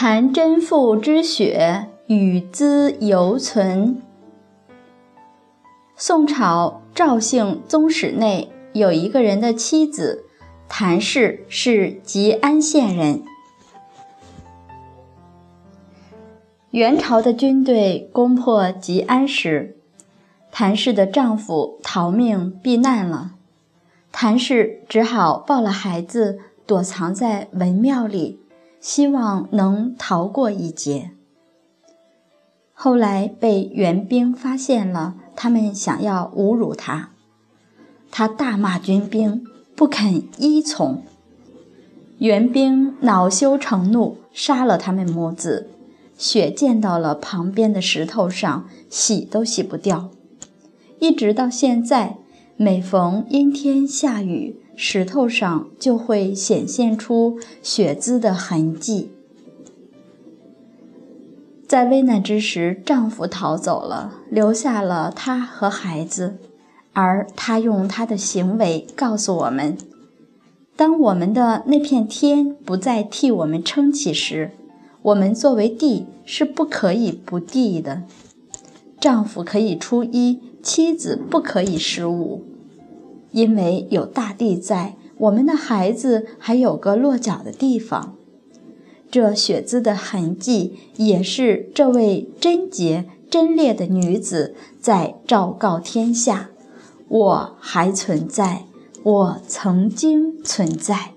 谈真父之血，与兹犹存。宋朝赵姓宗室内有一个人的妻子谭氏是吉安县人。元朝的军队攻破吉安时，谭氏的丈夫逃命避难了，谭氏只好抱了孩子躲藏在文庙里。希望能逃过一劫。后来被援兵发现了，他们想要侮辱他，他大骂军兵，不肯依从。援兵恼羞成怒，杀了他们母子，血溅到了旁边的石头上，洗都洗不掉。一直到现在，每逢阴天下雨。石头上就会显现出血渍的痕迹。在危难之时，丈夫逃走了，留下了她和孩子，而她用她的行为告诉我们：当我们的那片天不再替我们撑起时，我们作为地是不可以不地的。丈夫可以初一，妻子不可以十五。因为有大地在，我们的孩子还有个落脚的地方。这血渍的痕迹，也是这位贞洁贞烈的女子在昭告天下：我还存在，我曾经存在。